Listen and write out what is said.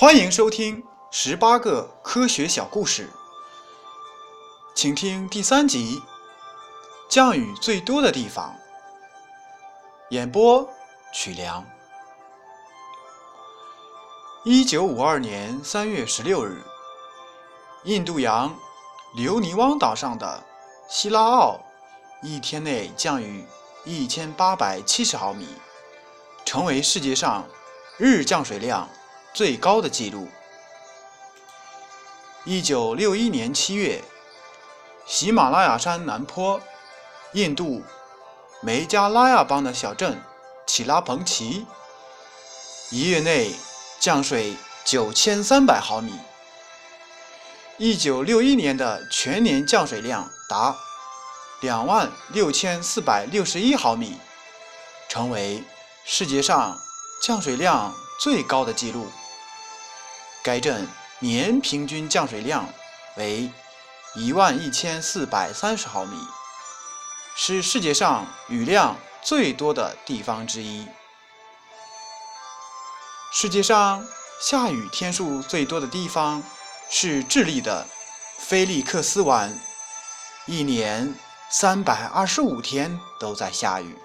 欢迎收听十八个科学小故事，请听第三集：降雨最多的地方。演播：曲梁。一九五二年三月十六日，印度洋留尼汪岛上的希拉奥一天内降雨一千八百七十毫米，成为世界上日降水量。最高的纪录。一九六一年七月，喜马拉雅山南坡，印度梅加拉亚邦的小镇奇拉彭奇，一月内降水九千三百毫米。一九六一年的全年降水量达两万六千四百六十一毫米，成为世界上降水量最高的纪录。该镇年平均降水量为一万一千四百三十毫米，是世界上雨量最多的地方之一。世界上下雨天数最多的地方是智利的菲利克斯湾，一年三百二十五天都在下雨。